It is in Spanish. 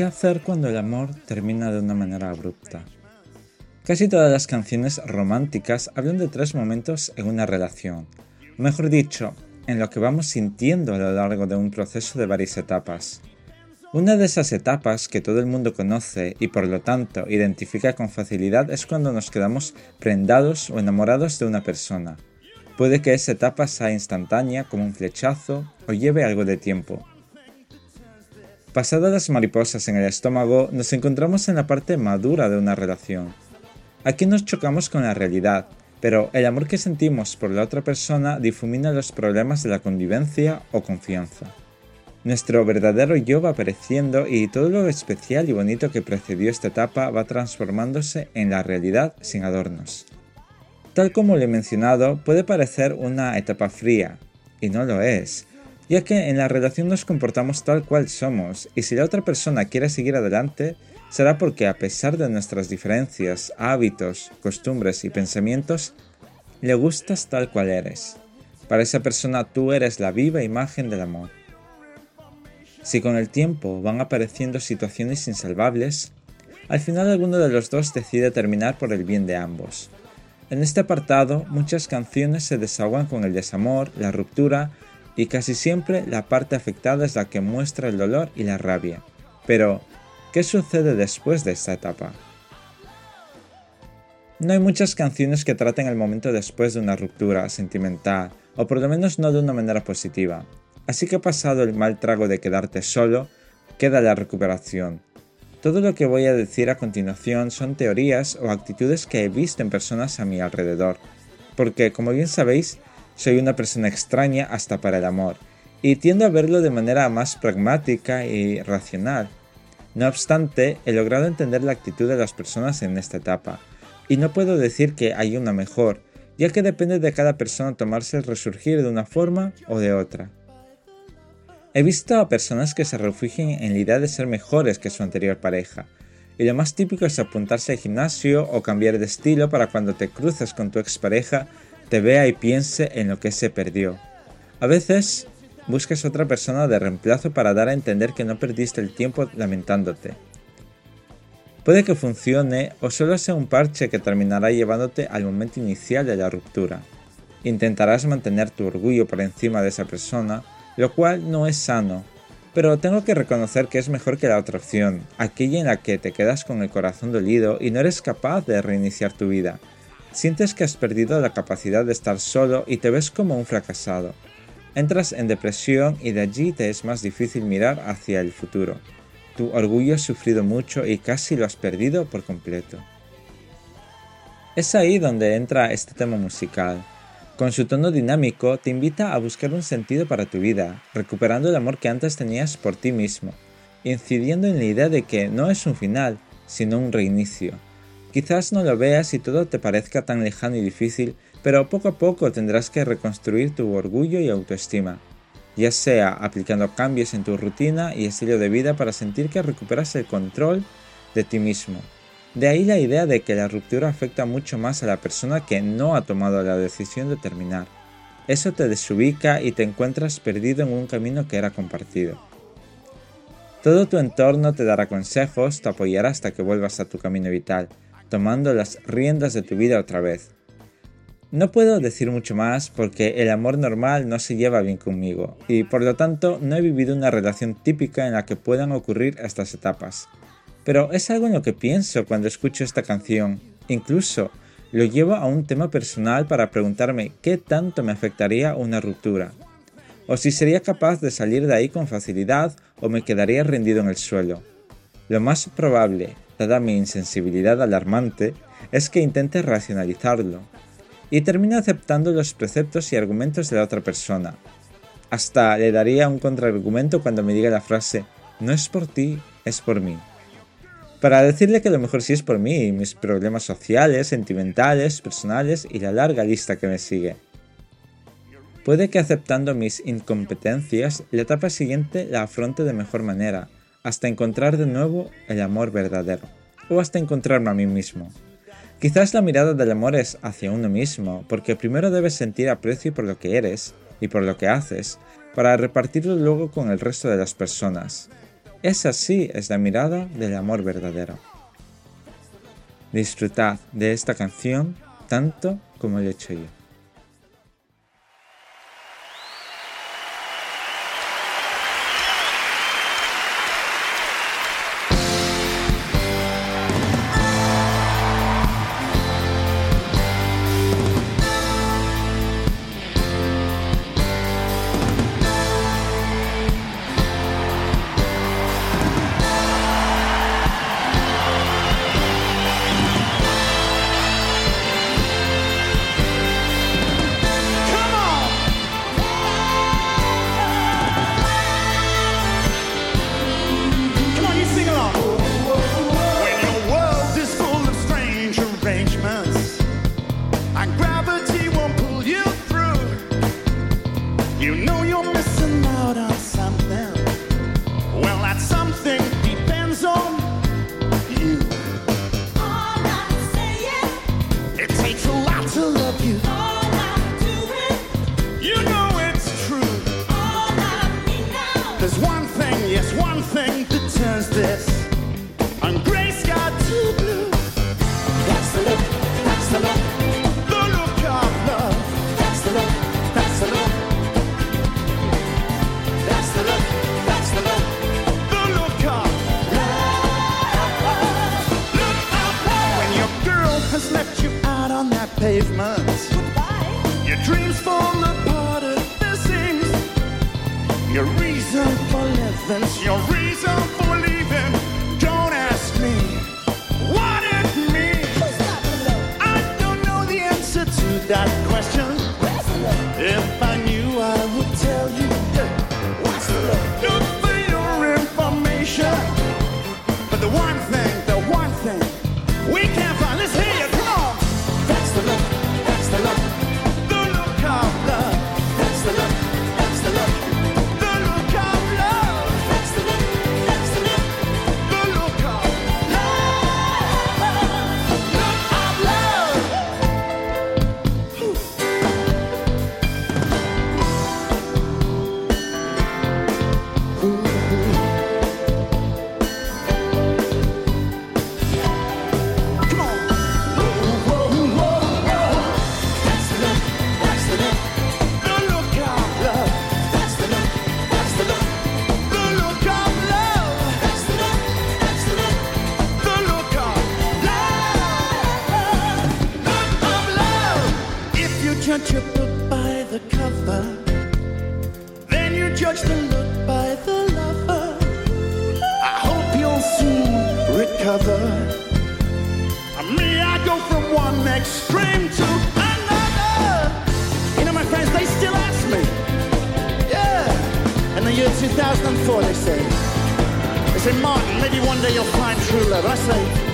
hacer cuando el amor termina de una manera abrupta? Casi todas las canciones románticas hablan de tres momentos en una relación, mejor dicho, en lo que vamos sintiendo a lo largo de un proceso de varias etapas. Una de esas etapas que todo el mundo conoce y por lo tanto identifica con facilidad es cuando nos quedamos prendados o enamorados de una persona. Puede que esa etapa sea instantánea como un flechazo o lleve algo de tiempo. Pasadas las mariposas en el estómago, nos encontramos en la parte madura de una relación. Aquí nos chocamos con la realidad, pero el amor que sentimos por la otra persona difumina los problemas de la convivencia o confianza. Nuestro verdadero yo va apareciendo y todo lo especial y bonito que precedió esta etapa va transformándose en la realidad sin adornos. Tal como lo he mencionado, puede parecer una etapa fría, y no lo es, ya que en la relación nos comportamos tal cual somos, y si la otra persona quiere seguir adelante, será porque a pesar de nuestras diferencias, hábitos, costumbres y pensamientos, le gustas tal cual eres. Para esa persona tú eres la viva imagen del amor. Si con el tiempo van apareciendo situaciones insalvables, al final alguno de los dos decide terminar por el bien de ambos. En este apartado, muchas canciones se desahogan con el desamor, la ruptura y casi siempre la parte afectada es la que muestra el dolor y la rabia. Pero, ¿qué sucede después de esta etapa? No hay muchas canciones que traten el momento después de una ruptura sentimental, o por lo menos no de una manera positiva. Así que pasado el mal trago de quedarte solo, queda la recuperación, todo lo que voy a decir a continuación son teorías o actitudes que he visto en personas a mi alrededor, porque como bien sabéis, soy una persona extraña hasta para el amor, y tiendo a verlo de manera más pragmática y racional. No obstante, he logrado entender la actitud de las personas en esta etapa, y no puedo decir que hay una mejor, ya que depende de cada persona tomarse el resurgir de una forma o de otra. He visto a personas que se refugian en la idea de ser mejores que su anterior pareja, y lo más típico es apuntarse al gimnasio o cambiar de estilo para cuando te cruces con tu expareja te vea y piense en lo que se perdió. A veces buscas otra persona de reemplazo para dar a entender que no perdiste el tiempo lamentándote. Puede que funcione o solo sea un parche que terminará llevándote al momento inicial de la ruptura. Intentarás mantener tu orgullo por encima de esa persona lo cual no es sano. Pero tengo que reconocer que es mejor que la otra opción, aquella en la que te quedas con el corazón dolido y no eres capaz de reiniciar tu vida. Sientes que has perdido la capacidad de estar solo y te ves como un fracasado. Entras en depresión y de allí te es más difícil mirar hacia el futuro. Tu orgullo ha sufrido mucho y casi lo has perdido por completo. Es ahí donde entra este tema musical, con su tono dinámico te invita a buscar un sentido para tu vida, recuperando el amor que antes tenías por ti mismo, incidiendo en la idea de que no es un final, sino un reinicio. Quizás no lo veas y todo te parezca tan lejano y difícil, pero poco a poco tendrás que reconstruir tu orgullo y autoestima, ya sea aplicando cambios en tu rutina y estilo de vida para sentir que recuperas el control de ti mismo, de ahí la idea de que la ruptura afecta mucho más a la persona que no ha tomado la decisión de terminar. Eso te desubica y te encuentras perdido en un camino que era compartido. Todo tu entorno te dará consejos, te apoyará hasta que vuelvas a tu camino vital, tomando las riendas de tu vida otra vez. No puedo decir mucho más porque el amor normal no se lleva bien conmigo y por lo tanto no he vivido una relación típica en la que puedan ocurrir estas etapas. Pero es algo en lo que pienso cuando escucho esta canción. Incluso lo llevo a un tema personal para preguntarme qué tanto me afectaría una ruptura. O si sería capaz de salir de ahí con facilidad o me quedaría rendido en el suelo. Lo más probable, dada mi insensibilidad alarmante, es que intente racionalizarlo y termine aceptando los preceptos y argumentos de la otra persona. Hasta le daría un contraargumento cuando me diga la frase, no es por ti, es por mí para decirle que lo mejor sí es por mí, mis problemas sociales, sentimentales, personales y la larga lista que me sigue. Puede que aceptando mis incompetencias, la etapa siguiente la afronte de mejor manera, hasta encontrar de nuevo el amor verdadero, o hasta encontrarme a mí mismo. Quizás la mirada del amor es hacia uno mismo, porque primero debes sentir aprecio por lo que eres y por lo que haces, para repartirlo luego con el resto de las personas. Esa sí es la mirada del amor verdadero. Disfrutad de esta canción tanto como lo he hecho yo. the. Your reason for living. your reason for judge a book by the cover. Then you judge the look by the lover. I hope you'll soon recover. Me, I go from one extreme to another. You know, my friends, they still ask me. Yeah. In the year 2004, they say. They say, Martin, maybe one day you'll find true love. I say,